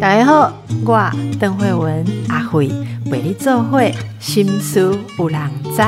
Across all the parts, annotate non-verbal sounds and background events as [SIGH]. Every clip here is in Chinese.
大家好，我邓慧文阿慧为你做会心思有人知。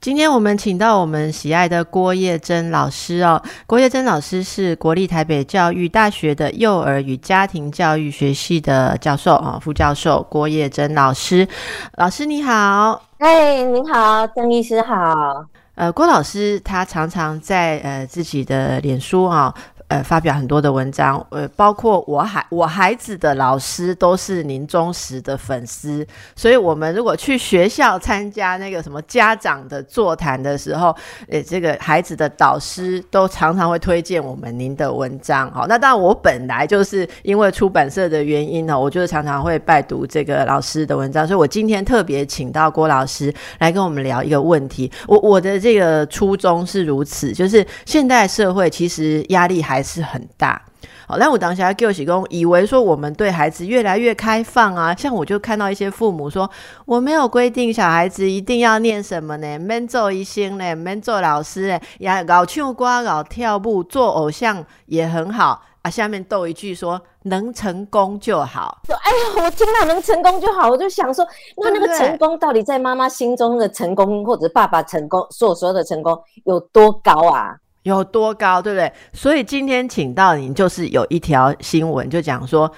今天我们请到我们喜爱的郭叶珍老师哦。郭叶珍老师是国立台北教育大学的幼儿与家庭教育学系的教授啊，副教授郭叶珍老师。老师你好，哎，你好，邓医师好。呃，郭老师他常常在呃自己的脸书啊。呃，发表很多的文章，呃，包括我孩我孩子的老师都是您忠实的粉丝，所以我们如果去学校参加那个什么家长的座谈的时候，呃，这个孩子的导师都常常会推荐我们您的文章。好，那当然我本来就是因为出版社的原因呢，我就是常常会拜读这个老师的文章，所以我今天特别请到郭老师来跟我们聊一个问题。我我的这个初衷是如此，就是现代社会其实压力还。还是很大，好，那我当下给我喜公以为说我们对孩子越来越开放啊，像我就看到一些父母说，我没有规定小孩子一定要念什么呢，免做医生呢，免做老师呢，也搞唱歌、搞跳舞、做偶像也很好啊。下面逗一句说，能成功就好。哎呀，我听到能成功就好，我就想说，那那个成功到底在妈妈心中的成功，或者爸爸成功所说的成功有多高啊？有多高，对不对？所以今天请到您，就是有一条新闻，就讲说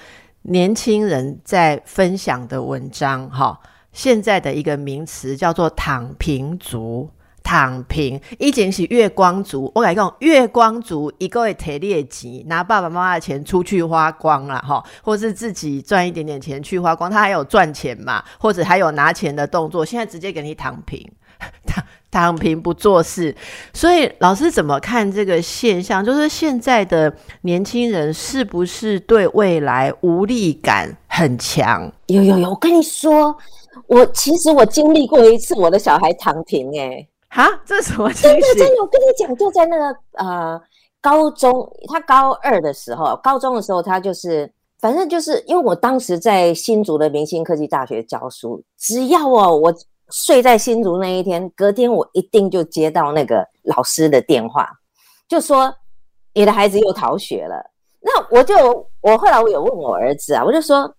年轻人在分享的文章，哈，现在的一个名词叫做“躺平族”。躺平，以前是月光族。我跟你讲，月光族一个月提劣钱，拿爸爸妈妈的钱出去花光了，哈，或是自己赚一点点钱去花光，他还有赚钱嘛，或者还有拿钱的动作。现在直接给你躺平。躺 [LAUGHS] 躺平不做事，所以老师怎么看这个现象？就是现在的年轻人是不是对未来无力感很强？有有有，我跟你说，我其实我经历过一次我的小孩躺平，哎，哈，这什么？真的真的，我跟你讲，就在那个呃高中，他高二的时候，高中的时候，他就是反正就是因为我当时在新竹的明星科技大学教书，只要哦我。睡在新竹那一天，隔天我一定就接到那个老师的电话，就说你的孩子又逃学了。那我就我后来我有问我儿子啊，我就说，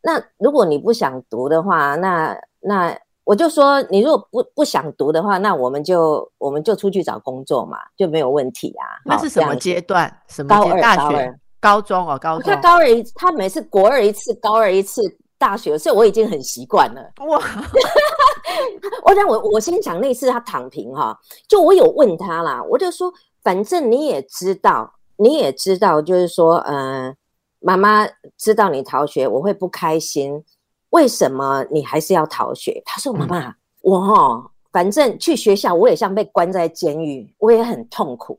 那如果你不想读的话，那那我就说，你如果不不想读的话，那我们就我们就出去找工作嘛，就没有问题啊。那是什么阶段？什么高二、大学、高中哦，高中。他高二一，他每次国二一次，高二一次。大学，所以我已经很习惯了。哇！[LAUGHS] [LAUGHS] 我让我我先讲那次他躺平哈，就我有问他啦，我就说，反正你也知道，你也知道，就是说，呃，妈妈知道你逃学，我会不开心。为什么你还是要逃学？他说：“妈妈，我哈，反正去学校我也像被关在监狱，我也很痛苦。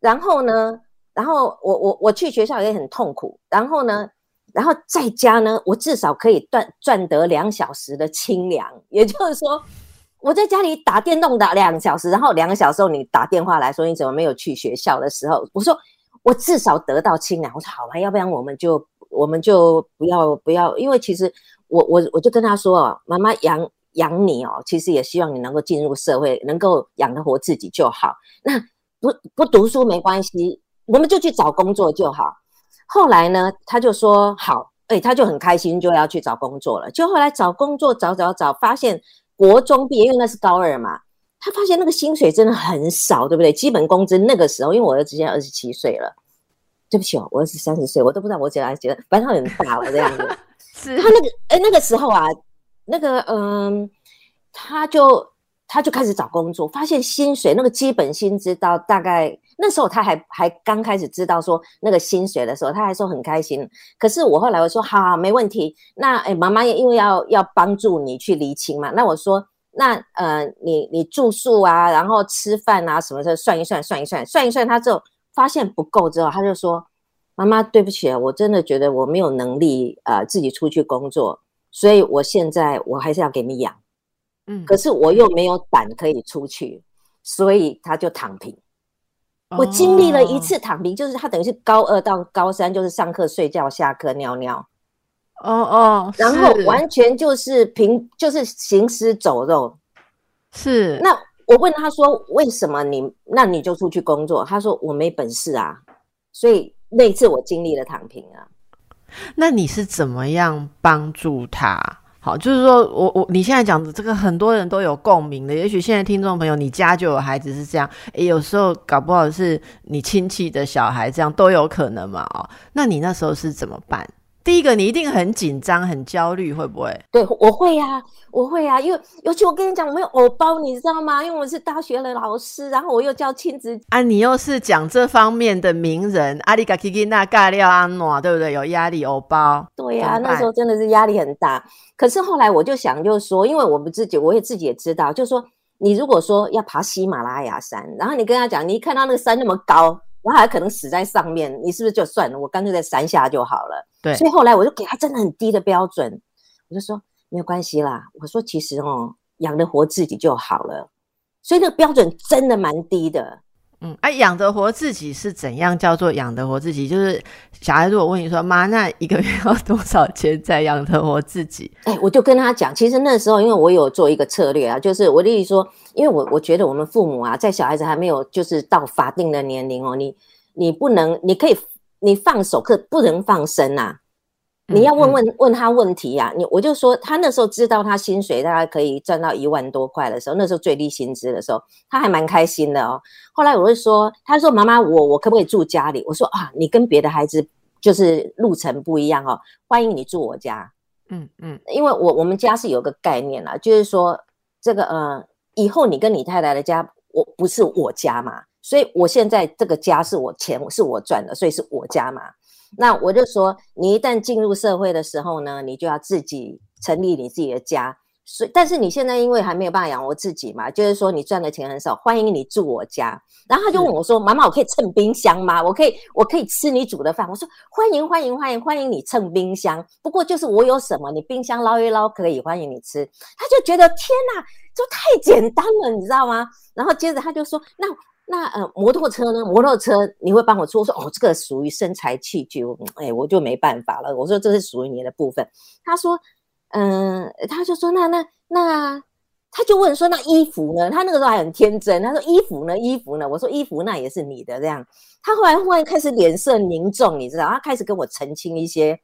然后呢，然后我我我去学校也很痛苦。然后呢？”然后在家呢，我至少可以赚赚得两小时的清凉。也就是说，我在家里打电动打两小时，然后两个小时后你打电话来说你怎么没有去学校的时候，我说我至少得到清凉。我说好吧，要不然我们就我们就不要不要，因为其实我我我就跟他说哦，妈妈养养你哦，其实也希望你能够进入社会，能够养得活自己就好。那不不读书没关系，我们就去找工作就好。后来呢，他就说好，哎，他就很开心，就要去找工作了。就后来找工作，找找找，发现国中毕业，因为那是高二嘛，他发现那个薪水真的很少，对不对？基本工资那个时候，因为我儿子现在二十七岁了，对不起哦，我儿子三十岁，我都不知道我姐来觉得，反正他很大了这样子。[LAUGHS] 是他那个，哎，那个时候啊，那个，嗯，他就他就开始找工作，发现薪水那个基本薪资到大概。那时候他还还刚开始知道说那个薪水的时候，他还说很开心。可是我后来我说好，没问题。那哎，妈妈也因为要要帮助你去厘清嘛。那我说那呃，你你住宿啊，然后吃饭啊什么的，算一算，算一算，算一算。他之后发现不够之后，他就说妈妈对不起，我真的觉得我没有能力呃自己出去工作，所以我现在我还是要给你养。嗯，可是我又没有胆可以出去，所以他就躺平。我经历了一次躺平，就是他等于是高二到高三，就是上课睡觉，下课尿尿，哦哦，然后完全就是平，就是行尸走肉。是，那我问他说：“为什么你那你就出去工作？”他说：“我没本事啊。”所以那次我经历了躺平啊。那你是怎么样帮助他？好，就是说我我你现在讲的这个很多人都有共鸣的。也许现在听众朋友，你家就有孩子是这样，诶，有时候搞不好是你亲戚的小孩这样都有可能嘛。哦，那你那时候是怎么办？第一个，你一定很紧张、很焦虑，会不会？对，我会呀，我会呀，因为尤其我跟你讲，我有偶包，你知道吗？因为我是大学的老师，然后我又教亲子啊，你又是讲这方面的名人，阿里嘎基基那尬料安诺，对不对？有压力，偶包。对呀，那时候真的是压力很大。可是后来我就想，就是说，因为我们自己，我也自己也知道，就是说，你如果说要爬喜马拉雅山，然后你跟他讲，你一看到那个山那么高。我还可能死在上面，你是不是就算了？我干脆在山下就好了。对，所以后来我就给他真的很低的标准，我就说没有关系啦。我说其实哦，养得活自己就好了。所以那个标准真的蛮低的。嗯，哎，养得活自己是怎样叫做养得活自己？就是小孩如果问你说妈，那一个月要多少钱才养得活自己？哎，我就跟他讲，其实那时候因为我有做一个策略啊，就是我的意思说，因为我我觉得我们父母啊，在小孩子还没有就是到法定的年龄哦，你你不能，你可以你放手，可不能放生呐。你要问问问他问题呀，你我就说他那时候知道他薪水大概可以赚到一万多块的时候，那时候最低薪资的时候，他还蛮开心的哦。后来我就说，他说妈妈，我我可不可以住家里？我说啊，你跟别的孩子就是路程不一样哦，欢迎你住我家。嗯嗯，因为我我们家是有个概念啦，就是说这个呃，以后你跟你太太的家，我不是我家嘛，所以我现在这个家是我钱是我赚的，所以是我家嘛。那我就说，你一旦进入社会的时候呢，你就要自己成立你自己的家。所以，但是你现在因为还没有办法养活自己嘛，就是说你赚的钱很少，欢迎你住我家。然后他就问我说：“妈妈，我可以蹭冰箱吗？我可以，我可以吃你煮的饭。”我说：“欢迎，欢迎，欢迎，欢迎你蹭冰箱。不过就是我有什么，你冰箱捞一捞可以，欢迎你吃。”他就觉得天哪，就太简单了，你知道吗？然后接着他就说：“那。”那呃，摩托车呢？摩托车你会帮我出？我说哦，这个属于身材器具，哎，我就没办法了。我说这是属于你的部分。他说，嗯，他就说那那那，他就问说那衣服呢？他那个时候还很天真，他说衣服呢？衣服呢？我说衣服那也是你的这样。他后来忽然开始脸色凝重，你知道，他开始跟我澄清一些。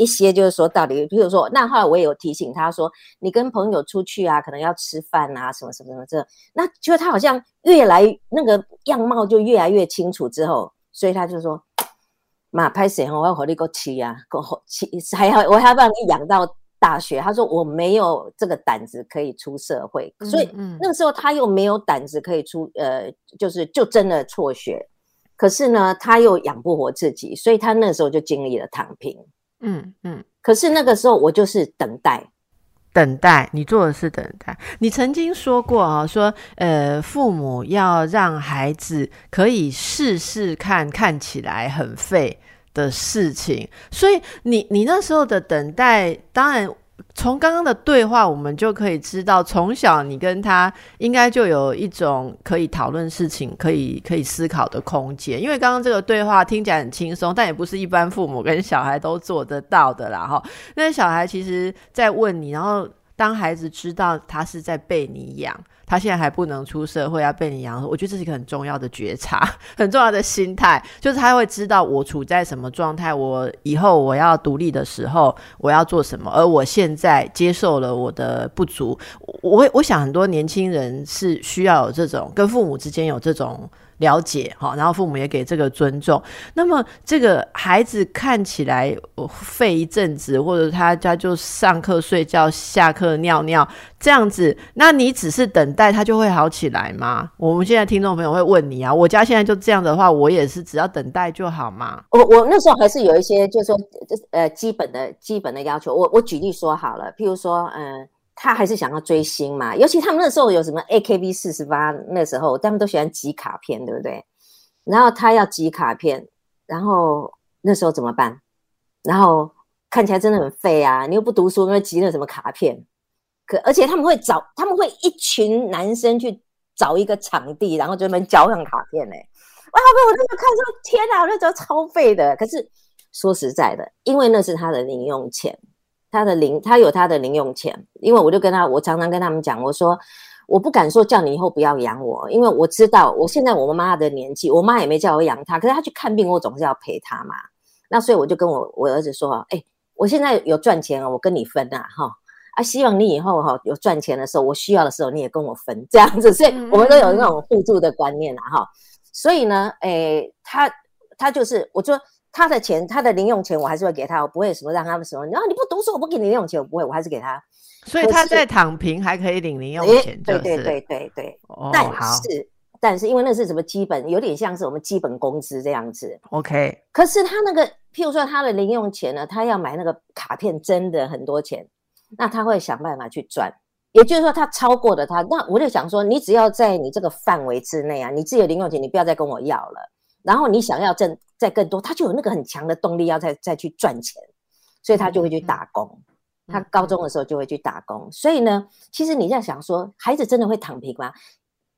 一些就是说，到底，比如说，那后来我也有提醒他说，你跟朋友出去啊，可能要吃饭啊，什么什么什么这，那就他好像越来那个样貌就越来越清楚之后，所以他就说，马拍谁我要和你过去呀，过去还要我还要帮你养到大学。他说我没有这个胆子可以出社会，所以那个时候他又没有胆子可以出，呃，就是就真的辍学。可是呢，他又养不活自己，所以他那时候就经历了躺平。嗯嗯，可是那个时候我就是等待，等待。你做的是等待。你曾经说过啊，说呃，父母要让孩子可以试试看看起来很废的事情，所以你你那时候的等待，当然。从刚刚的对话，我们就可以知道，从小你跟他应该就有一种可以讨论事情、可以可以思考的空间。因为刚刚这个对话听起来很轻松，但也不是一般父母跟小孩都做得到的啦。哈，那小孩其实在问你，然后当孩子知道他是在被你养。他现在还不能出社会，要被你养，我觉得这是一个很重要的觉察，[LAUGHS] 很重要的心态，就是他会知道我处在什么状态，我以后我要独立的时候我要做什么，而我现在接受了我的不足，我我想很多年轻人是需要有这种跟父母之间有这种。了解哈，然后父母也给这个尊重。那么这个孩子看起来废一阵子，或者他家就上课睡觉，下课尿尿这样子，那你只是等待他就会好起来吗？我们现在听众朋友会问你啊，我家现在就这样的话，我也是只要等待就好吗？我我那时候还是有一些，就是说呃基本的基本的要求。我我举例说好了，譬如说嗯。他还是想要追星嘛，尤其他们那时候有什么 AKB 四十八，那时候他们都喜欢集卡片，对不对？然后他要集卡片，然后那时候怎么办？然后看起来真的很废啊！你又不读书，那集那什么卡片？可而且他们会找，他们会一群男生去找一个场地，然后专门交上卡片嘞。哇！我真的看说，天哪，那时候超废的。可是说实在的，因为那是他的零用钱。他的零，他有他的零用钱，因为我就跟他，我常常跟他们讲，我说我不敢说叫你以后不要养我，因为我知道我现在我妈妈的年纪，我妈也没叫我养她，可是她去看病，我总是要陪她嘛。那所以我就跟我我儿子说，哎，我现在有赚钱了，我跟你分啊，哈啊，希望你以后哈有赚钱的时候，我需要的时候你也跟我分，这样子，所以我们都有那种互助的观念啊，哈。所以呢，哎，他他就是我说他的钱，他的零用钱我还是会给他，我不会什么让他们什么，然后你不读书我不给你零用钱，我不会，我还是给他。所以他在躺平还可以领零用钱，对对对对对。但是但是因为那是什么基本，有点像是我们基本工资这样子。OK。可是他那个，譬如说他的零用钱呢，他要买那个卡片，真的很多钱，那他会想办法去赚。也就是说，他超过了他，那我就想说，你只要在你这个范围之内啊，你自己的零用钱，你不要再跟我要了。然后你想要挣再更多，他就有那个很强的动力要再再去赚钱，所以他就会去打工。他高中的时候就会去打工，所以呢，其实你在想说，孩子真的会躺平吗？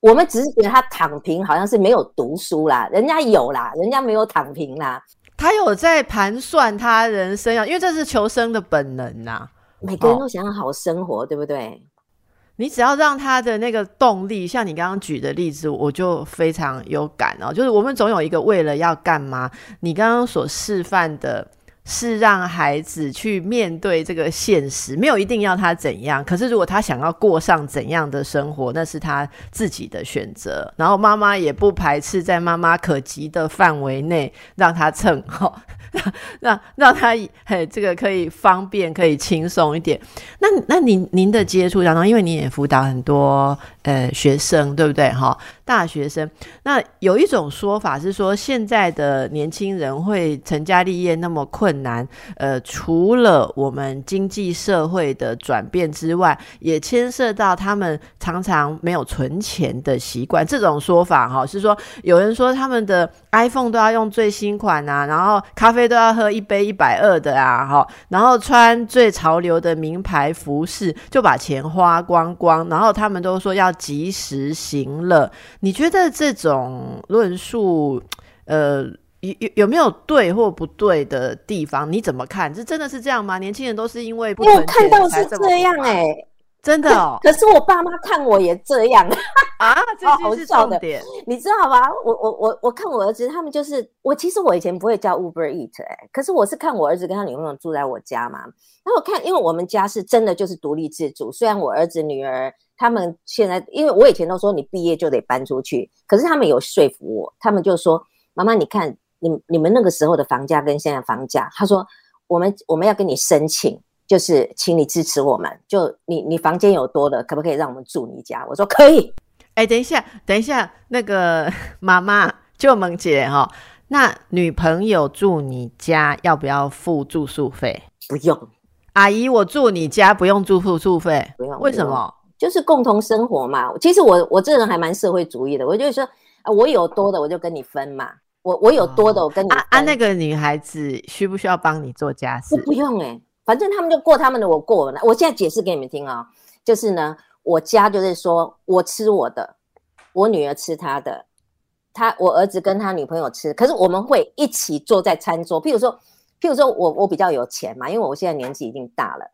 我们只是觉得他躺平，好像是没有读书啦，人家有啦，人家没有躺平啦，他有在盘算他人生要，因为这是求生的本能呐。每个人都想要好生活，对不对？你只要让他的那个动力，像你刚刚举的例子，我就非常有感哦。就是我们总有一个为了要干嘛，你刚刚所示范的。是让孩子去面对这个现实，没有一定要他怎样。可是如果他想要过上怎样的生活，那是他自己的选择。然后妈妈也不排斥在妈妈可及的范围内让他蹭哈，[LAUGHS] 让让他嘿这个可以方便可以轻松一点。那那您您的接触当中，因为您也辅导很多呃学生，对不对哈？大学生，那有一种说法是说，现在的年轻人会成家立业那么困难，呃，除了我们经济社会的转变之外，也牵涉到他们常常没有存钱的习惯。这种说法哈，是说有人说他们的 iPhone 都要用最新款啊，然后咖啡都要喝一杯一百二的啊，哈，然后穿最潮流的名牌服饰，就把钱花光光，然后他们都说要及时行乐。你觉得这种论述，呃，有有有没有对或不对的地方？你怎么看？这真的是这样吗？年轻人都是因为不我看到是这样哎，真的哦。可是我爸妈看我也这样 [LAUGHS] 啊，这好笑的点，你知道吗？我我我我看我儿子，他们就是我。其实我以前不会叫 Uber Eat 哎，可是我是看我儿子跟他女朋友住在我家嘛。然后我看，因为我们家是真的就是独立自主，虽然我儿子女儿。他们现在，因为我以前都说你毕业就得搬出去，可是他们有说服我，他们就说：“妈妈，你看你你们那个时候的房价跟现在房价。”他说：“我们我们要跟你申请，就是请你支持我们，就你你房间有多的，可不可以让我们住你家？”我说：“可以。”哎，等一下，等一下，那个妈妈就萌姐哈，那女朋友住你家要不要付住宿费？不用，阿姨，我住你家不用住住宿费，不用，为什么？就是共同生活嘛。其实我我这人还蛮社会主义的，我就说啊，我有多的我就跟你分嘛。我我有多的我跟你啊啊，那个女孩子需不需要帮你做家事？不用哎，反正他们就过他们的，我过我的。我现在解释给你们听啊，就是呢，我家就是说我吃我的，我女儿吃她的，他我儿子跟他女朋友吃，可是我们会一起坐在餐桌。譬如说，譬如说我我比较有钱嘛，因为我现在年纪已经大了。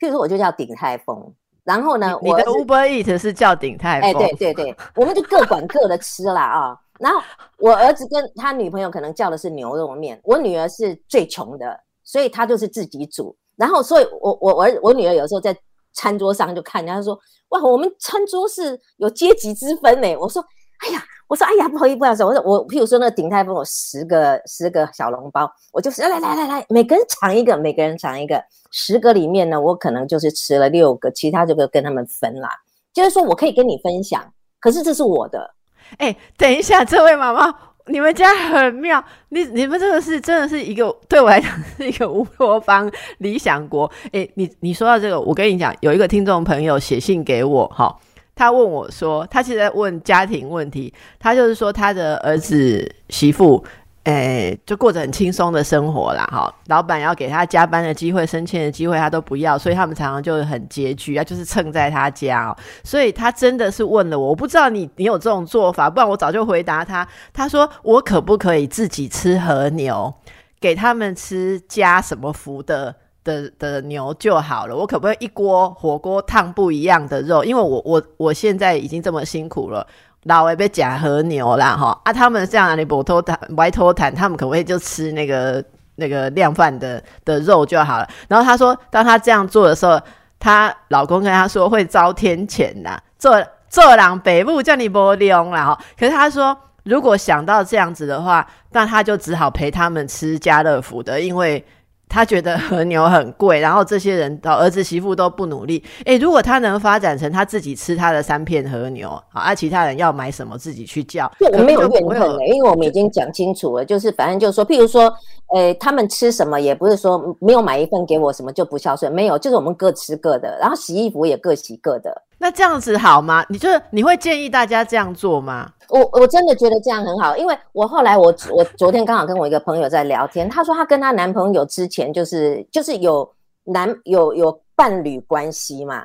譬如说，我就叫鼎泰丰。然后呢？我的 Uber Eat 是叫鼎泰丰？哎，对对对，[LAUGHS] 我们就各管各的吃啦啊。然后我儿子跟他女朋友可能叫的是牛肉面，我女儿是最穷的，所以她就是自己煮。然后，所以我我儿我女儿有时候在餐桌上就看人家说：“哇，我们餐桌是有阶级之分呢。”我说：“哎呀。”我说：“哎呀，不好意思，不好意思。”我说：“我譬如说那鼎泰丰有十个十个小笼包，我就是来来来来，每个人尝一个，每个人尝一个。十个里面呢，我可能就是吃了六个，其他就跟他们分啦。就是说我可以跟你分享，可是这是我的。哎，等一下，这位妈妈，你们家很妙，你你们这个是真的是一个对我来讲是一个乌托邦理想国。哎，你你说到这个，我跟你讲，有一个听众朋友写信给我，哈。”他问我说：“他其实在问家庭问题，他就是说他的儿子媳妇，诶，就过着很轻松的生活啦。哈，老板要给他加班的机会、升迁的机会，他都不要，所以他们常常就很拮据啊，就是蹭在他家。哦。所以他真的是问了我，我不知道你你有这种做法，不然我早就回答他。他说我可不可以自己吃和牛，给他们吃加什么福的？”的的牛就好了，我可不可以一锅火锅烫不一样的肉？因为我我我现在已经这么辛苦了，老外被假和牛啦哈啊，他们这样你不托坦歪托坦，他们可不可以就吃那个那个量贩的的肉就好了？然后他说，当他这样做的时候，她老公跟他说会遭天谴呐，做做狼北部叫你不用啦哈。可是他说，如果想到这样子的话，那他就只好陪他们吃家乐福的，因为。他觉得和牛很贵，然后这些人的儿子媳妇都不努力。诶，如果他能发展成他自己吃他的三片和牛，好，啊其他人要买什么自己去叫。我没有怨恨的，因为我们已经讲清楚了，就是反正就是说，譬如说，诶，他们吃什么也不是说没有买一份给我什么就不孝顺，没有，就是我们各吃各的，然后洗衣服也各洗各的。那这样子好吗？你就是你会建议大家这样做吗？我我真的觉得这样很好，因为我后来我我昨天刚好跟我一个朋友在聊天，她说她跟她男朋友之前就是就是有男有有伴侣关系嘛，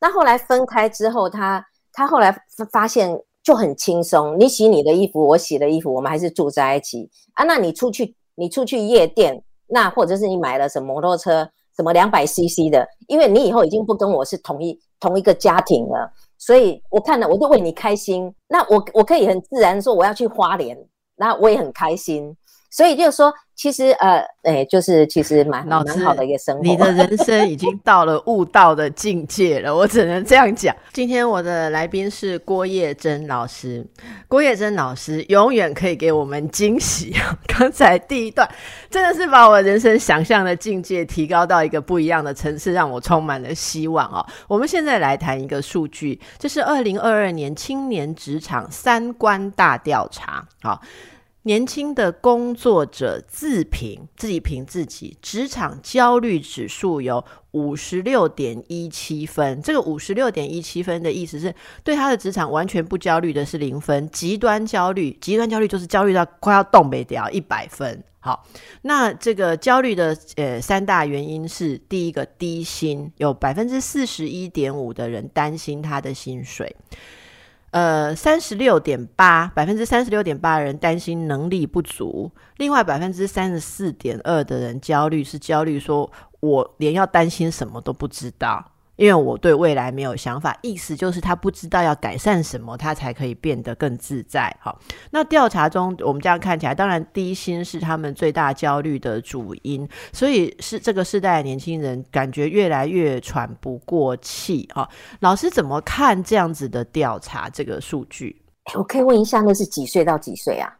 那后来分开之后，她她后来发现就很轻松，你洗你的衣服，我洗的衣服，我们还是住在一起啊。那你出去你出去夜店，那或者是你买了什么摩托车，什么两百 CC 的，因为你以后已经不跟我是同一同一个家庭了。所以我看了，我就为你开心。那我我可以很自然说我要去花莲，那我也很开心。所以就是说。其实呃，哎，就是其实蛮蛮好的一个生活。你的 [LAUGHS] 人生已经到了悟道的境界了，我只能这样讲。今天我的来宾是郭叶珍老师，郭叶珍老师永远可以给我们惊喜。[LAUGHS] 刚才第一段真的是把我人生想象的境界提高到一个不一样的层次，让我充满了希望哦。我们现在来谈一个数据，这是二零二二年青年职场三观大调查，好。年轻的工作者自评自己评自己，职场焦虑指数有五十六点一七分。这个五十六点一七分的意思是对他的职场完全不焦虑的是零分，极端焦虑，极端焦虑就是焦虑到快要冻北掉一百分。好，那这个焦虑的呃三大原因是第一个低薪，有百分之四十一点五的人担心他的薪水。呃，三十六点八百分之三十六点八的人担心能力不足，另外百分之三十四点二的人焦虑是焦虑，说我连要担心什么都不知道。因为我对未来没有想法，意思就是他不知道要改善什么，他才可以变得更自在。好，那调查中我们这样看起来，当然低薪是他们最大焦虑的主因，所以是这个世代的年轻人感觉越来越喘不过气。哈，老师怎么看这样子的调查这个数据？我可以问一下，那是几岁到几岁啊？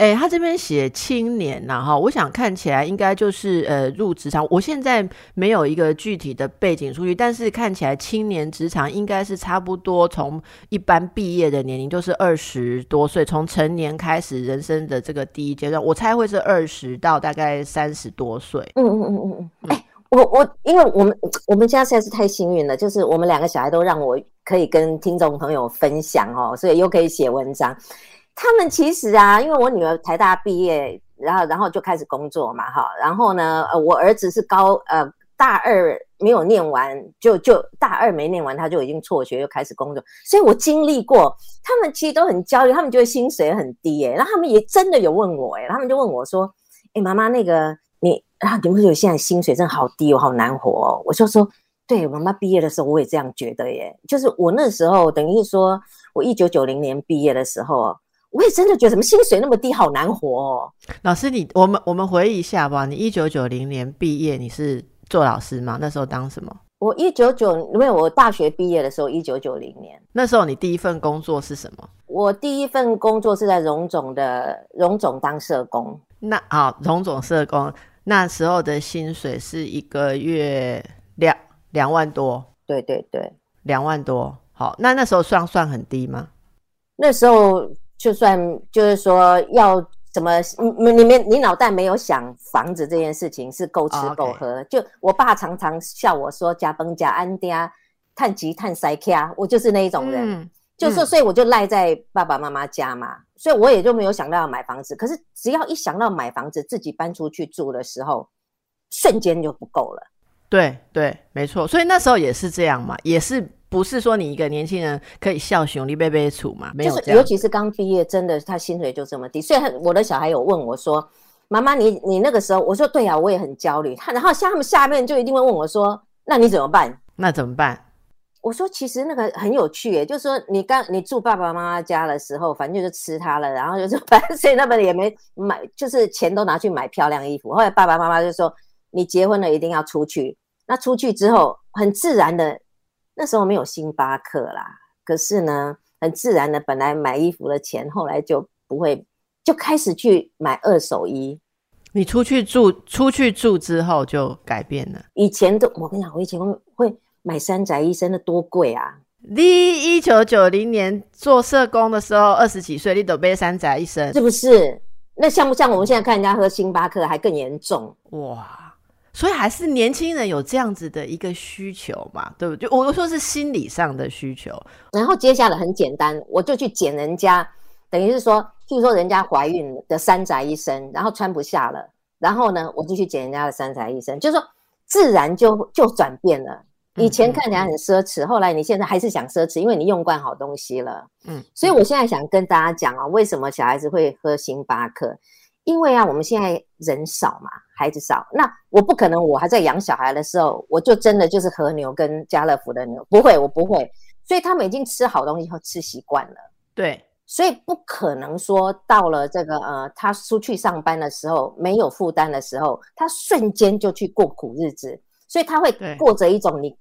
哎，他这边写青年呐，哈，我想看起来应该就是呃入职场。我现在没有一个具体的背景数据，但是看起来青年职场应该是差不多从一般毕业的年龄就是二十多岁，从成年开始人生的这个第一阶段，我猜会是二十到大概三十多岁。嗯嗯嗯嗯嗯。哎，我我因为我们我们家实在是太幸运了，就是我们两个小孩都让我可以跟听众朋友分享哦，所以又可以写文章。他们其实啊，因为我女儿台大毕业，然后然后就开始工作嘛，哈，然后呢，呃，我儿子是高呃大二没有念完，就就大二没念完，他就已经辍学又开始工作，所以我经历过，他们其实都很焦虑，他们觉得薪水很低，哎，然后他们也真的有问我，哎，他们就问我说，哎，妈妈，那个你啊，你们觉得现在薪水真的好低哦，好难活哦？我就说，对，妈妈毕业的时候我也这样觉得，耶，就是我那时候等于说我一九九零年毕业的时候。我也真的觉得，什么薪水那么低，好难活哦。老师，你我们我们回忆一下吧。你一九九零年毕业，你是做老师吗？那时候当什么？我一九九，因为我大学毕业的时候，一九九零年。那时候你第一份工作是什么？我第一份工作是在荣总的荣总当社工。那好，荣总社工那时候的薪水是一个月两两万多。对对对，两万多。好，那那时候算算很低吗？那时候。就算就是说要怎么，你你们你脑袋没有想房子这件事情是够吃够喝。就我爸常常笑我说加崩加安嗲，探吉探塞卡，我就是那一种人，就是所以我就赖在爸爸妈妈家嘛，所以我也就没有想到要买房子。可是只要一想到买房子自己搬出去住的时候，瞬间就不够了。对对，没错。所以那时候也是这样嘛，也是。不是说你一个年轻人可以笑熊你被被处嘛？没有，尤其是刚毕业，真的他薪水就这么低。所以我的小孩有问我说：“妈妈，你你那个时候，我说对呀，我也很焦虑。他然后像他们下面就一定会问我说，那你怎么办？那怎么办？我说其实那个很有趣耶，就是说你刚你住爸爸妈妈家的时候，反正就是吃他了，然后就是反正 [LAUGHS] 所以那边也没买，就是钱都拿去买漂亮衣服。后来爸爸妈妈就说，你结婚了一定要出去。那出去之后，很自然的，那时候没有星巴克啦，可是呢，很自然的，本来买衣服的钱，后来就不会，就开始去买二手衣。你出去住，出去住之后就改变了。以前都，我跟你讲，我以前会买三宅一生的多贵啊！你一九九零年做社工的时候，二十几岁，你都背三宅一生，是不是？那像不像我们现在看人家喝星巴克还更严重？哇！所以还是年轻人有这样子的一个需求嘛，对不对？我说是心理上的需求。然后接下来很简单，我就去捡人家，等于是说，譬如说人家怀孕的三宅医生，然后穿不下了，然后呢，我就去捡人家的三宅医生，就是说自然就就转变了。以前看起来很奢侈，后来你现在还是想奢侈，因为你用惯好东西了。嗯，所以我现在想跟大家讲啊，为什么小孩子会喝星巴克？因为啊，我们现在人少嘛，孩子少，那我不可能，我还在养小孩的时候，我就真的就是和牛跟家乐福的牛，不会，我不会。所以他们已经吃好东西后吃习惯了，对，所以不可能说到了这个呃，他出去上班的时候没有负担的时候，他瞬间就去过苦日子，所以他会过着一种你。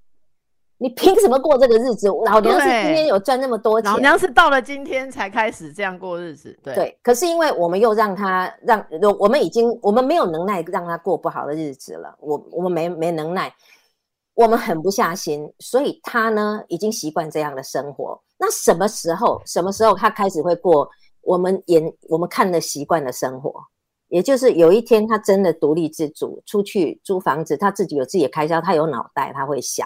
你凭什么过这个日子？老娘是今天有赚那么多钱，老娘是到了今天才开始这样过日子。对，对。可是因为我们又让他让，我们已经我们没有能耐让他过不好的日子了。我我们没没能耐，我们狠不下心，所以他呢已经习惯这样的生活。那什么时候什么时候他开始会过我们眼我们看的习惯的生活？也就是有一天他真的独立自主，出去租房子，他自己有自己的开销，他有脑袋，他会想。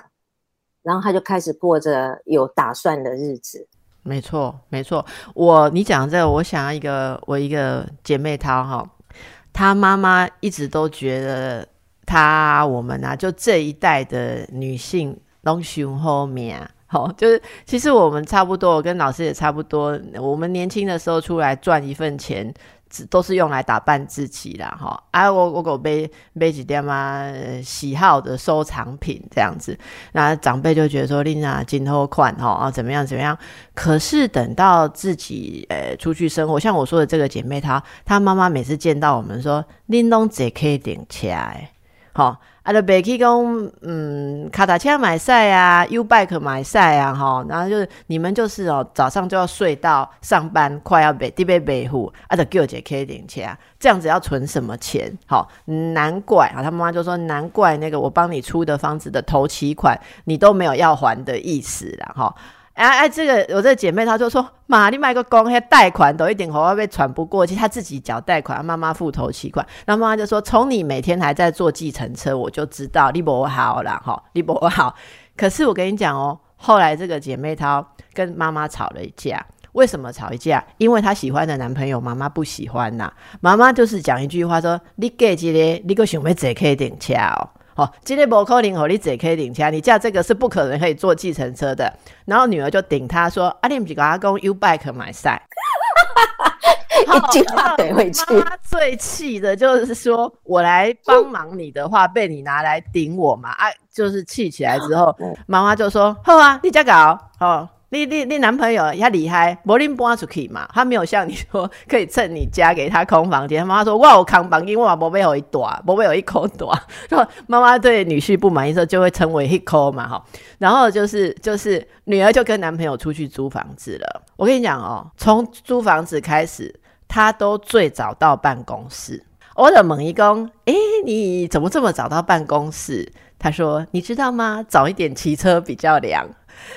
然后他就开始过着有打算的日子。没错，没错。我你讲这个，我想要一个我一个姐妹她哈，她妈妈一直都觉得她我们啊，就这一代的女性拢雄后面，好，就是其实我们差不多，我跟老师也差不多，我们年轻的时候出来赚一份钱。都是用来打扮自己啦，哈！啊，我我我背背几点嘛，喜好的收藏品这样子，那长辈就觉得说，丽娜今后款哈啊，怎么样怎么样？可是等到自己呃出去生活，像我说的这个姐妹，她她妈妈每次见到我们说，拎东姐可以顶起来，好。啊，就别去讲，嗯，卡达车买赛啊，U bike 买赛啊，哈，然后就是你们就是哦，早上就要睡到上班，快要北地北北户，啊，就叫姐 K 点钱，这样子要存什么钱？好，难怪啊，他妈妈就说，难怪那个我帮你出的房子的头期款，你都没有要还的意思了，哈。哎哎，这个我这个姐妹她就说：“妈，你买个公，那贷款都一点好被喘不过气，她自己缴贷款，妈妈付头期款。”然后妈妈就说：“从你每天还在坐计程车，我就知道你不好了哈，你不好。可是我跟你讲哦，后来这个姐妹她跟妈妈吵了一架，为什么吵一架？因为她喜欢的男朋友妈妈不喜欢呐。妈妈就是讲一句话说：你给这个，你个想要坐可以顶车哦。”好，今天不可能和你只可以顶起来，你驾这个是不可能可以坐计程车的。然后女儿就顶他说：“阿你不是跟阿公 U bike 买赛。[LAUGHS] ”一句话怼回去。妈最气的就是说我来帮忙你的话，被你拿来顶我嘛？啊，就是气起来之后，妈妈就说：“好啊，你再搞哦。”你你你男朋友他厉害，柏林搬出去嘛？他没有像你说可以趁你家给他空房间。妈妈说：“哇，我扛房间，我宝贝有一朵，宝贝有一口朵。[LAUGHS] ”说妈妈对女婿不满意的时候，就会称为一口嘛，哈。然后就是就是女儿就跟男朋友出去租房子了。我跟你讲哦，从租房子开始，他都最早到办公室。我的猛一公，哎，你怎么这么早到办公室？他说：“你知道吗？早一点骑车比较凉。”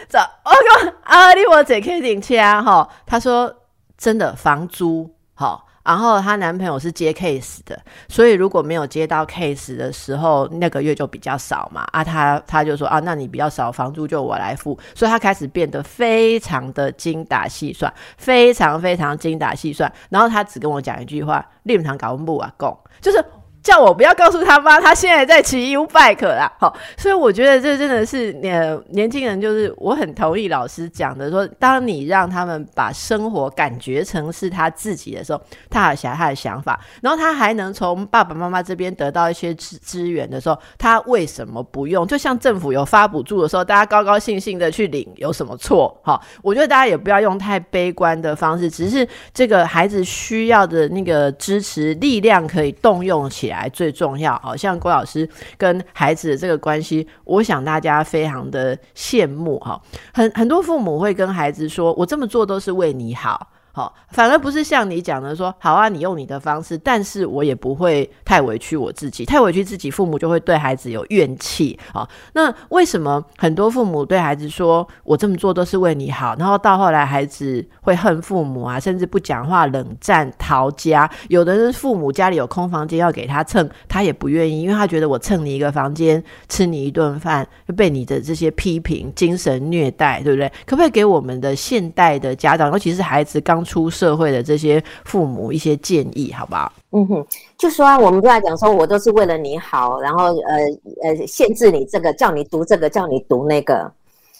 这我讲啊，你我这可以顶车哈。他说真的房租好，然后她男朋友是接 case 的，所以如果没有接到 case 的时候，那个月就比较少嘛。啊，他他就说啊，那你比较少，房租就我来付。所以他开始变得非常的精打细算，非常非常精打细算。然后他只跟我讲一句话：立堂搞不啊，供就是。叫我不要告诉他妈，他现在在骑 U bike 啦。好，所以我觉得这真的是年年轻人，就是我很同意老师讲的，说当你让他们把生活感觉成是他自己的时候，他有想他的想法，然后他还能从爸爸妈妈这边得到一些资资源的时候，他为什么不用？就像政府有发补助的时候，大家高高兴兴的去领，有什么错？好，我觉得大家也不要用太悲观的方式，只是这个孩子需要的那个支持力量可以动用起来。来最重要，好像郭老师跟孩子的这个关系，我想大家非常的羡慕哈。很很多父母会跟孩子说：“我这么做都是为你好。”好，反而不是像你讲的说，好啊，你用你的方式，但是我也不会太委屈我自己，太委屈自己，父母就会对孩子有怨气。好，那为什么很多父母对孩子说我这么做都是为你好，然后到后来孩子会恨父母啊，甚至不讲话、冷战、逃家？有的人父母家里有空房间要给他蹭，他也不愿意，因为他觉得我蹭你一个房间，吃你一顿饭，被你的这些批评、精神虐待，对不对？可不可以给我们的现代的家长，尤其是孩子刚？出社会的这些父母一些建议，好不好？嗯哼，就说啊，我们不要讲说我都是为了你好，然后呃呃限制你这个，叫你读这个，叫你读那个。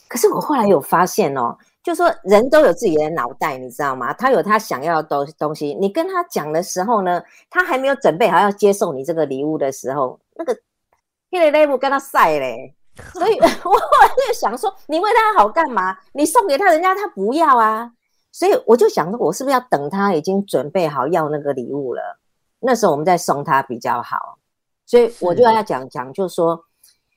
可是我后来有发现哦，就说人都有自己的脑袋，你知道吗？他有他想要的东西，你跟他讲的时候呢，他还没有准备好要接受你这个礼物的时候，那个一雷雷不跟他晒嘞。所以 [LAUGHS] 我后来就想说，你为他好干嘛？你送给他，人家他不要啊。所以我就想说，我是不是要等他已经准备好要那个礼物了，那时候我们再送他比较好。所以我就要讲讲，就说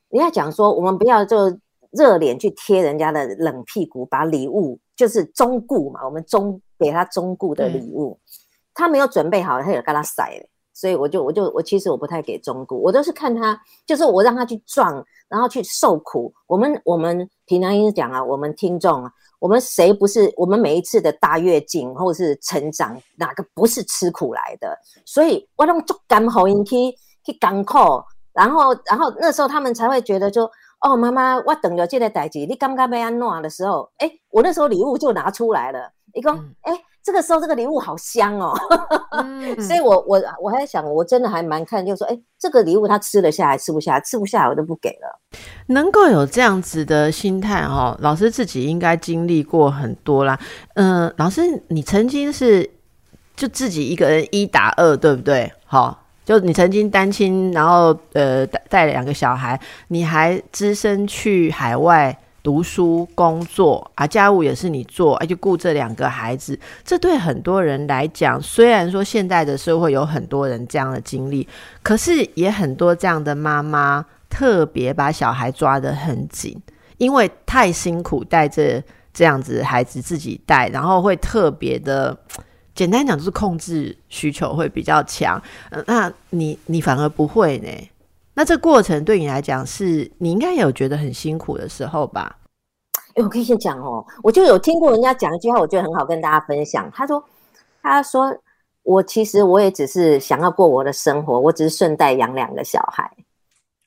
人家讲说，我们不要就热脸去贴人家的冷屁股，把礼物就是中顾嘛，我们中给他中顾的礼物，他没有准备好，他也跟他塞。所以我就我就我其实我不太给中顾，我都是看他，就是我让他去撞，然后去受苦。我们我们平常音讲啊，我们听众啊。我们谁不是？我们每一次的大跃进或是成长，哪个不是吃苦来的？所以我用足甘好音去去干苦，然后然后那时候他们才会觉得说：“哦，妈妈，我等着这个代志，你刚刚被安诺的时候，哎，我那时候礼物就拿出来了，一共哎。”这个时候，这个礼物好香哦，[LAUGHS] 所以我我我还在想，我真的还蛮看，就说，哎，这个礼物他吃得下，还吃不下，吃不下我都不给了。能够有这样子的心态哦，老师自己应该经历过很多啦。嗯，老师，你曾经是就自己一个人一打二，对不对？好，就你曾经单亲，然后呃带带两个小孩，你还只身去海外。读书、工作啊，家务也是你做，而且顾这两个孩子，这对很多人来讲，虽然说现在的社会有很多人这样的经历，可是也很多这样的妈妈特别把小孩抓得很紧，因为太辛苦带着这样子孩子自己带，然后会特别的，简单讲就是控制需求会比较强。那你你反而不会呢？那这过程对你来讲，是你应该有觉得很辛苦的时候吧？哎，我可以先讲哦，我就有听过人家讲一句话，我觉得很好，跟大家分享。他说：“他说我其实我也只是想要过我的生活，我只是顺带养两个小孩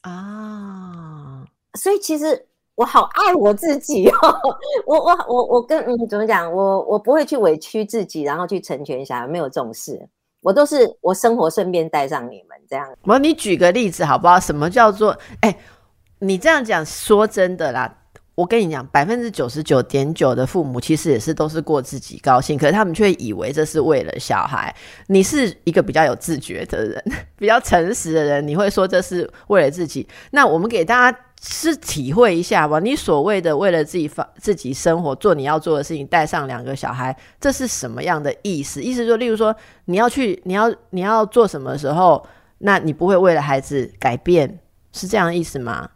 啊。所以其实我好爱我自己哦，[LAUGHS] 我我我我跟嗯怎么讲？我我不会去委屈自己，然后去成全小孩，没有这种事。我都是我生活顺便带上你们。”这样，我你举个例子好不好？什么叫做哎？你这样讲，说真的啦，我跟你讲，百分之九十九点九的父母其实也是都是过自己高兴，可是他们却以为这是为了小孩。你是一个比较有自觉的人，[LAUGHS] 比较诚实的人，你会说这是为了自己。那我们给大家。是体会一下吧，你所谓的为了自己发自己生活做你要做的事情，带上两个小孩，这是什么样的意思？意思说例如说，你要去，你要你要做什么时候，那你不会为了孩子改变，是这样意思吗？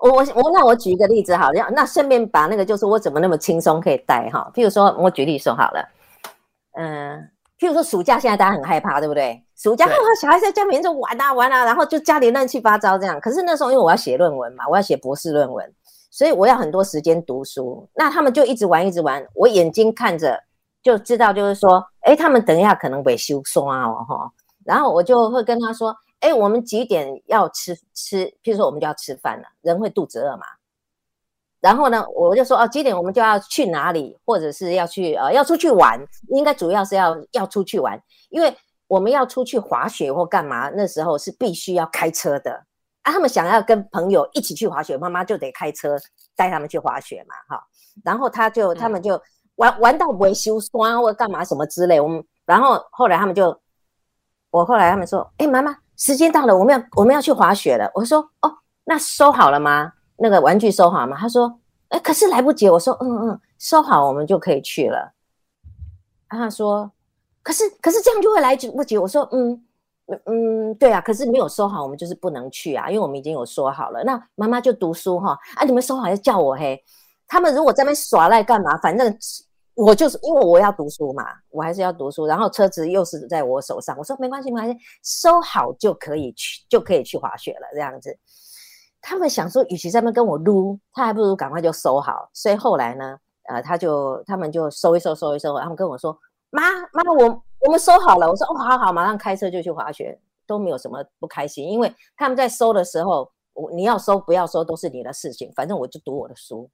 我我我，那我举一个例子好，那那顺便把那个就是我怎么那么轻松可以带哈？譬如说我举例说好了，嗯。譬如说暑假，现在大家很害怕，对不对？暑假，小孩在家里面就玩啊玩啊，然后就家里乱七八糟这样。可是那时候，因为我要写论文嘛，我要写博士论文，所以我要很多时间读书。那他们就一直玩，一直玩，我眼睛看着就知道，就是说，哎，他们等一下可能会修刷哦哈。然后我就会跟他说，哎，我们几点要吃吃？譬如说，我们就要吃饭了，人会肚子饿嘛。然后呢，我就说哦，几点我们就要去哪里，或者是要去呃要出去玩，应该主要是要要出去玩，因为我们要出去滑雪或干嘛，那时候是必须要开车的啊。他们想要跟朋友一起去滑雪，妈妈就得开车带他们去滑雪嘛，哈。然后他就他们就玩玩到维修酸或干嘛什么之类。我们然后后来他们就，我后来他们说，哎，妈妈，时间到了，我们要我们要去滑雪了。我说，哦，那收好了吗？那个玩具收好吗？他说，哎，可是来不及。我说，嗯嗯，收好，我们就可以去了。他说。可是，可是这样就会来不及。我说，嗯嗯，对啊。可是没有收好，我们就是不能去啊，因为我们已经有说好了。那妈妈就读书哈，啊，你们收好要叫我嘿。他们如果在那边耍赖干嘛？反正我就是因为我要读书嘛，我还是要读书。然后车子又是在我手上，我说没关系，没关系，收好就可以去，就可以去滑雪了。这样子，他们想说，与其在那跟我撸，他还不如赶快就收好。所以后来呢，呃，他就他们就收一收，收一收，他们跟我说。妈妈，我我们收好了。我说哦，好好，马上开车就去滑雪，都没有什么不开心，因为他们在收的时候，我你要收不要收都是你的事情，反正我就读我的书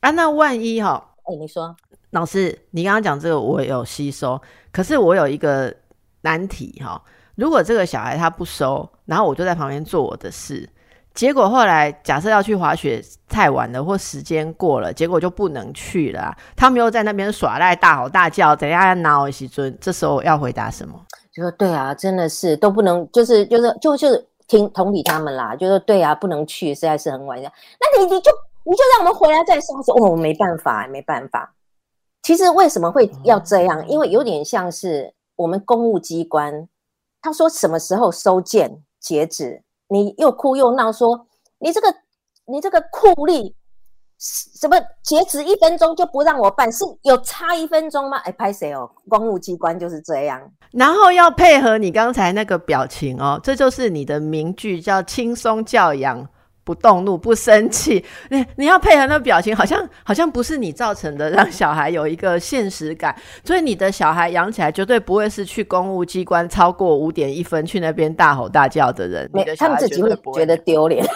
啊。那万一哈，哎，你说老师，你刚刚讲这个我有吸收，可是我有一个难题哈，如果这个小孩他不收，然后我就在旁边做我的事。结果后来，假设要去滑雪太晚了，或时间过了，结果就不能去了。他们又在那边耍赖，大吼大叫，等下要拿我西尊。这时候要回答什么？就说对啊，真的是都不能，就是就是就是听同理他们啦。就说对啊，不能去，实在是很晚。那你你就你就让我们回来再说。说哦，没办法，没办法。其实为什么会要这样？因为有点像是我们公务机关，他说什么时候收件截止。你又哭又闹，说你这个你这个酷吏，什么截止一分钟就不让我办，是有差一分钟吗？哎，拍谁哦？公务机关就是这样，然后要配合你刚才那个表情哦，这就是你的名句，叫轻松教养。不动怒，不生气，[LAUGHS] 你你要配合那表情，好像好像不是你造成的，让小孩有一个现实感。所以你的小孩养起来绝对不会是去公务机关超过五点一分去那边大吼大叫的人。没，他们自己会觉得丢脸。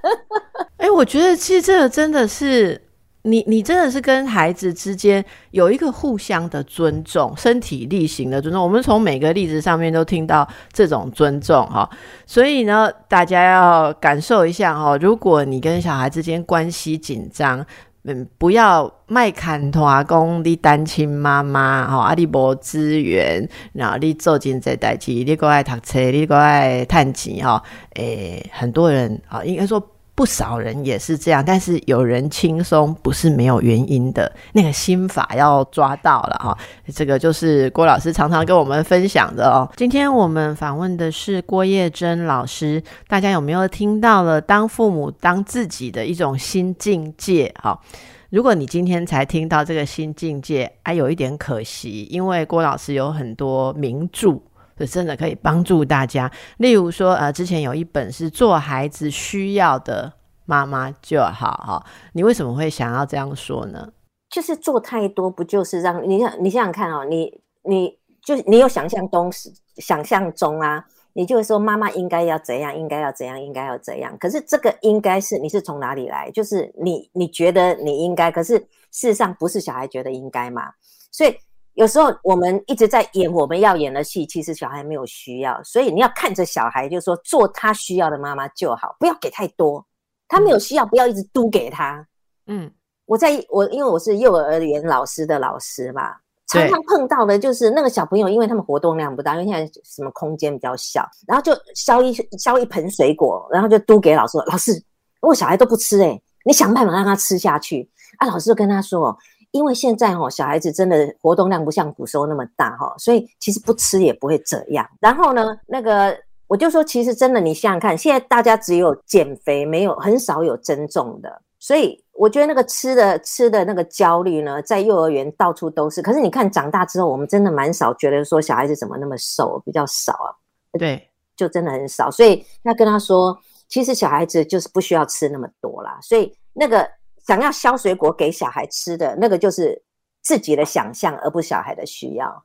[LAUGHS] 哎，我觉得其实这个真的是。你你真的是跟孩子之间有一个互相的尊重，身体力行的尊重。我们从每个例子上面都听到这种尊重哈，所以呢，大家要感受一下哈。如果你跟小孩之间关系紧张，嗯，不要卖砍头阿，公你单亲妈妈哈，阿你无资源，然后你做进这代志，你过爱读车，你过爱探钱哈，诶，很多人啊，应该说。不少人也是这样，但是有人轻松不是没有原因的，那个心法要抓到了哈。这个就是郭老师常常跟我们分享的哦。今天我们访问的是郭叶珍老师，大家有没有听到了当父母当自己的一种新境界？哈，如果你今天才听到这个新境界，还有一点可惜，因为郭老师有很多名著。真的可以帮助大家。例如说，呃，之前有一本是做孩子需要的妈妈就好哈。你为什么会想要这样说呢？就是做太多，不就是让你想？你想想看哦，你你就你有想象中是想象中啊，你就会说妈妈应该要怎样，应该要怎样，应该要怎样。可是这个应该是你是从哪里来？就是你你觉得你应该，可是事实上不是小孩觉得应该嘛？所以。有时候我们一直在演我们要演的戏，其实小孩没有需要，所以你要看着小孩，就是说做他需要的妈妈就好，不要给太多。他没有需要，不要一直嘟给他。嗯，我在我因为我是幼儿园老师的老师嘛，常常碰到的就是那个小朋友，因为他们活动量不大，因为现在什么空间比较小，然后就削一削一盆水果，然后就嘟给老师。老师，我小孩都不吃，哎，你想办法让他吃下去。啊，老师就跟他说。因为现在哈小孩子真的活动量不像古时候那么大哈，所以其实不吃也不会这样。然后呢，那个我就说，其实真的你想想看，现在大家只有减肥，没有很少有增重的。所以我觉得那个吃的吃的那个焦虑呢，在幼儿园到处都是。可是你看长大之后，我们真的蛮少觉得说小孩子怎么那么瘦，比较少啊。对，就真的很少。所以要跟他说，其实小孩子就是不需要吃那么多啦。所以那个。想要削水果给小孩吃的那个，就是自己的想象，而不是小孩的需要。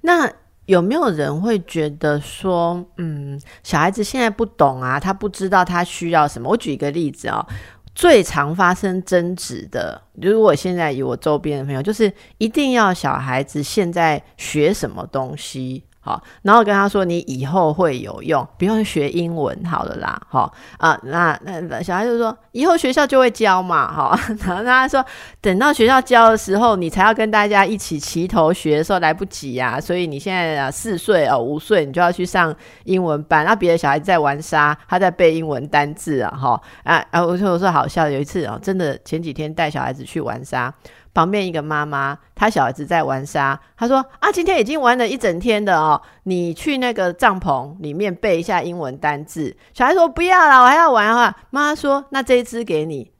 那有没有人会觉得说，嗯，小孩子现在不懂啊，他不知道他需要什么？我举一个例子啊，最常发生争执的，如果现在以我周边的朋友，就是一定要小孩子现在学什么东西。好，然后跟他说你以后会有用，不用学英文好了啦，好啊，那那小孩就说以后学校就会教嘛，好，[LAUGHS] 然后他说等到学校教的时候，你才要跟大家一起齐头学的时候来不及呀，所以你现在啊四岁哦五岁，你就要去上英文班，那别的小孩在玩沙，他在背英文单字啊，哈啊啊，我说我说好笑，有一次啊，真的前几天带小孩子去玩沙。旁边一个妈妈，她小孩子在玩沙，她说：“啊，今天已经玩了一整天的哦，你去那个帐篷里面背一下英文单字。”小孩说：“不要了，我还要玩啊。”妈妈说：“那这一支给你，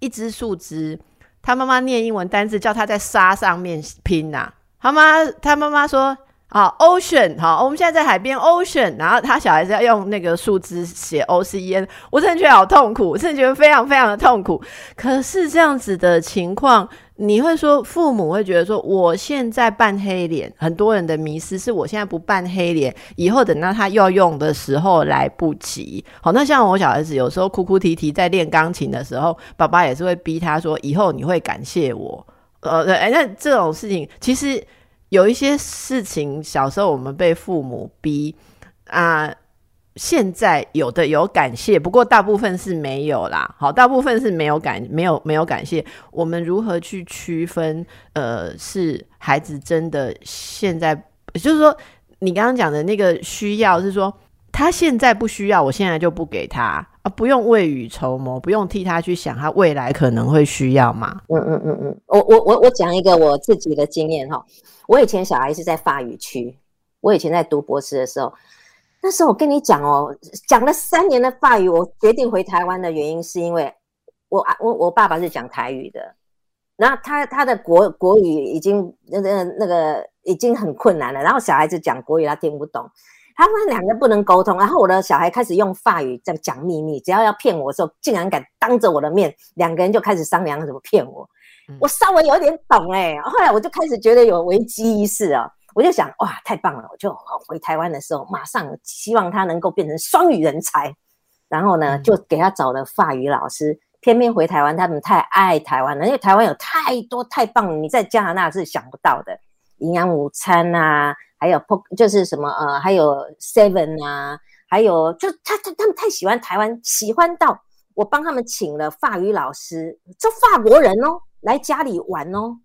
一支树枝。”他妈妈念英文单字，叫他在沙上面拼呐。他妈，他妈妈说。好，ocean，好，我们现在在海边，ocean，然后他小孩子要用那个树枝写 o c e n，我真的觉得好痛苦，我真的觉得非常非常的痛苦。可是这样子的情况，你会说父母会觉得说，我现在扮黑脸，很多人的迷失是我现在不扮黑脸，以后等到他要用的时候来不及。好，那像我小孩子有时候哭哭啼啼在练钢琴的时候，爸爸也是会逼他说，以后你会感谢我。呃，对，哎，那这种事情其实。有一些事情，小时候我们被父母逼啊，现在有的有感谢，不过大部分是没有啦。好，大部分是没有感，没有没有感谢。我们如何去区分？呃，是孩子真的现在，就是说，你刚刚讲的那个需要，是说他现在不需要，我现在就不给他啊，不用未雨绸缪，不用替他去想他未来可能会需要嘛？嗯嗯嗯嗯，我我我我讲一个我自己的经验哈。我以前小孩是在法语区，我以前在读博士的时候，那时候我跟你讲哦，讲了三年的法语，我决定回台湾的原因是因为我啊，我我爸爸是讲台语的，然后他他的国国语已经那个那个已经很困难了，然后小孩子讲国语他听不懂，他们两个不能沟通，然后我的小孩开始用法语在讲秘密，只要要骗我的时候，竟然敢当着我的面，两个人就开始商量怎么骗我。我稍微有点懂哎，后来我就开始觉得有危机意识啊，我就想哇，太棒了！我就回台湾的时候，马上希望他能够变成双语人才，然后呢，就给他找了法语老师。偏偏回台湾，他们太爱台湾了，因为台湾有太多太棒，你在加拿大是想不到的营养午餐啊，还有就是什么呃，还有 Seven 啊，还有就他他他们太喜欢台湾，喜欢到我帮他们请了法语老师，这法国人哦。来家里玩哦，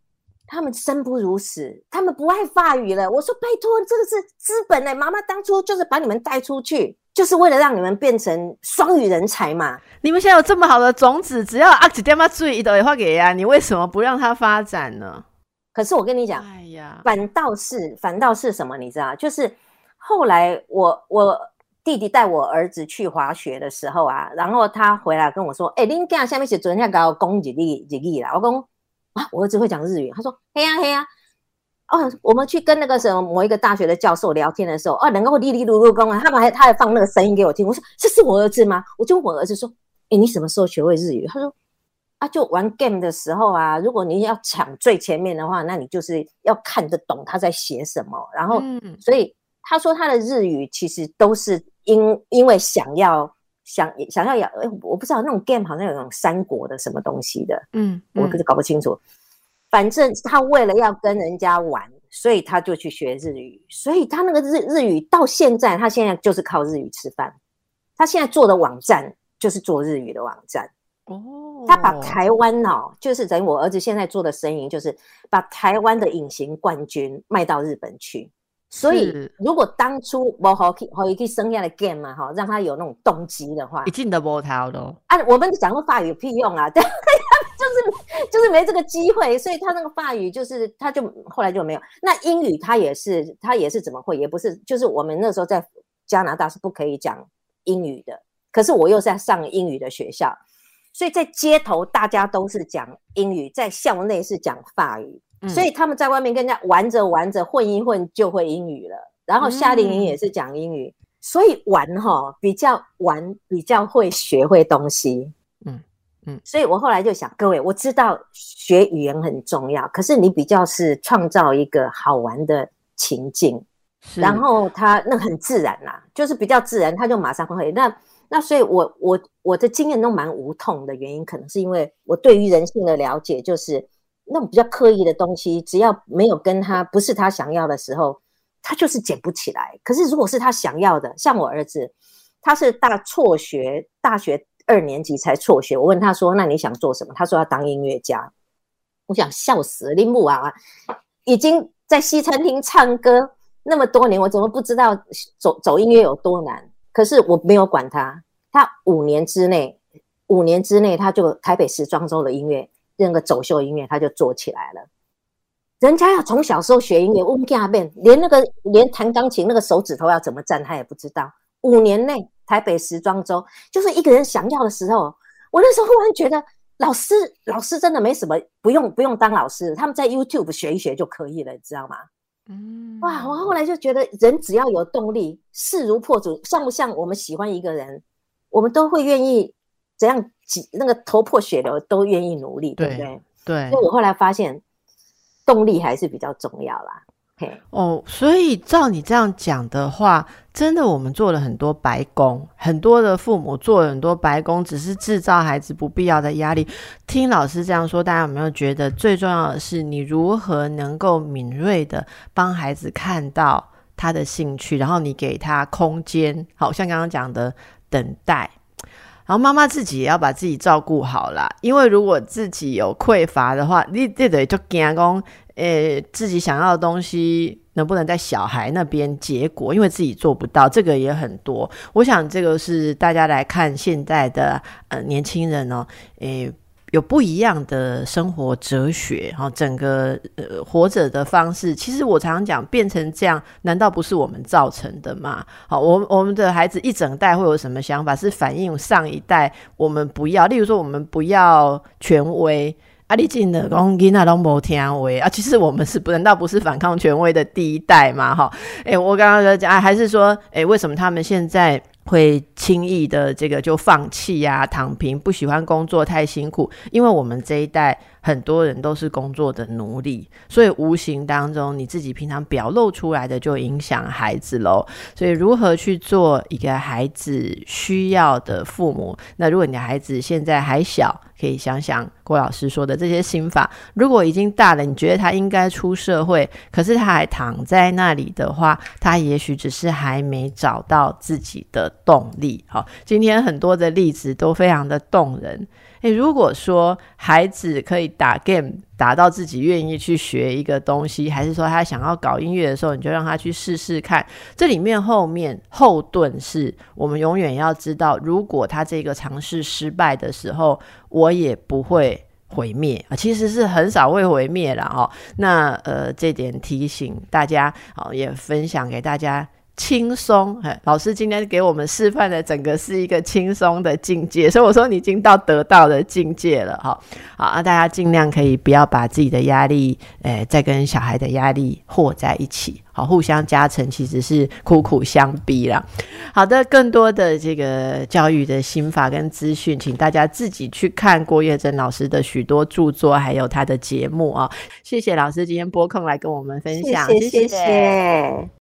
他们生不如死，他们不爱法语了。我说拜托，这个是资本哎，妈妈当初就是把你们带出去，就是为了让你们变成双语人才嘛。你们现在有这么好的种子，只要阿吉爹妈注意的话给呀，你为什么不让他发展呢？可是我跟你讲，哎呀，反倒是反倒是什么？你知道，就是后来我我弟弟带我儿子去滑雪的时候啊，然后他回来跟我说：“哎，恁家下面是昨天搞公日历日历啦。”我讲。啊，我儿子会讲日语。他说：“嘿呀嘿呀，哦，我们去跟那个什么某一个大学的教授聊天的时候，哦，能够哩哩噜噜跟啊，他们还他还放那个声音给我听。我说这是我儿子吗？我就问我儿子说：，哎，你什么时候学会日语？他说：，啊，就玩 game 的时候啊。如果你要抢最前面的话，那你就是要看得懂他在写什么。然后，所以他说他的日语其实都是因因为想要。”想想要养，我不知道那种 game 好像有那种三国的什么东西的，嗯，我可是搞不清楚。反正他为了要跟人家玩，所以他就去学日语。所以他那个日日语到现在，他现在就是靠日语吃饭。他现在做的网站就是做日语的网站。哦，他把台湾哦，就是等于我儿子现在做的生意，就是把台湾的隐形冠军卖到日本去。所以，如果当初我好去好去生下的 game 嘛，哈，让他有那种动机的话，一定的波涛咯。啊，我们讲过法语有屁用啊？对，[LAUGHS] 就是就是没这个机会，所以他那个法语就是他就后来就没有。那英语他也是他也是怎么会？也不是，就是我们那时候在加拿大是不可以讲英语的。可是我又在上英语的学校，所以在街头大家都是讲英语，在校内是讲法语。所以他们在外面跟人家玩着玩着混一混就会英语了，然后夏令营也是讲英语，所以玩哈比较玩比较会学会东西，嗯嗯，所以我后来就想，各位我知道学语言很重要，可是你比较是创造一个好玩的情境，然后他那很自然啦，就是比较自然，他就马上会。那那所以我我我的经验都蛮无痛的原因，可能是因为我对于人性的了解就是。那种比较刻意的东西，只要没有跟他不是他想要的时候，他就是捡不起来。可是如果是他想要的，像我儿子，他是大辍学，大学二年级才辍学。我问他说：“那你想做什么？”他说要当音乐家。我想笑死了，林木啊，已经在西餐厅唱歌那么多年，我怎么不知道走走音乐有多难？可是我没有管他，他五年之内，五年之内他就台北时装周的音乐，那个走秀音乐他就做起来了。人家要从小时候学音乐，嗡嘎变，连那个连弹钢琴那个手指头要怎么站他也不知道。五年内台北时装周就是一个人想要的时候，我那时候忽然觉得。老师，老师真的没什么，不用不用当老师，他们在 YouTube 学一学就可以了，你知道吗？嗯，哇，我后来就觉得人只要有动力，势如破竹，像不像我们喜欢一个人，我们都会愿意怎样挤那个头破血流都愿意努力，对不对？对。所以我后来发现，动力还是比较重要啦。嘿哦，所以照你这样讲的话，真的我们做了很多白工，很多的父母做了很多白工，只是制造孩子不必要的压力。听老师这样说，大家有没有觉得最重要的是你如何能够敏锐的帮孩子看到他的兴趣，然后你给他空间，好像刚刚讲的等待，然后妈妈自己也要把自己照顾好啦，因为如果自己有匮乏的话，你这得就惊讲。诶，自己想要的东西能不能在小孩那边结果？因为自己做不到，这个也很多。我想这个是大家来看现在的呃年轻人哦，诶，有不一样的生活哲学，哈，整个呃活着的方式。其实我常常讲，变成这样，难道不是我们造成的吗？好，我我们的孩子一整代会有什么想法？是反映上一代我们不要，例如说我们不要权威。阿里进的讲囡仔拢无听话啊，其实我们是不难道不是反抗权威的第一代吗？哈，诶，我刚刚在讲，还是说，诶，为什么他们现在？会轻易的这个就放弃呀，躺平，不喜欢工作太辛苦。因为我们这一代很多人都是工作的奴隶，所以无形当中你自己平常表露出来的就影响孩子喽。所以如何去做一个孩子需要的父母？那如果你的孩子现在还小，可以想想郭老师说的这些心法。如果已经大了，你觉得他应该出社会，可是他还躺在那里的话，他也许只是还没找到自己的。动力好，今天很多的例子都非常的动人。诶，如果说孩子可以打 game 打到自己愿意去学一个东西，还是说他想要搞音乐的时候，你就让他去试试看。这里面后面后盾是我们永远要知道，如果他这个尝试失败的时候，我也不会毁灭啊，其实是很少会毁灭了哦。那呃，这点提醒大家，好，也分享给大家。轻松，老师今天给我们示范的整个是一个轻松的境界，所以我说你已经到得到的境界了，哈，好，那大家尽量可以不要把自己的压力，诶，再跟小孩的压力和在一起，好，互相加成，其实是苦苦相逼啦。好的，更多的这个教育的心法跟资讯，请大家自己去看郭月珍老师的许多著作，还有他的节目啊。谢谢老师今天拨空来跟我们分享，谢谢。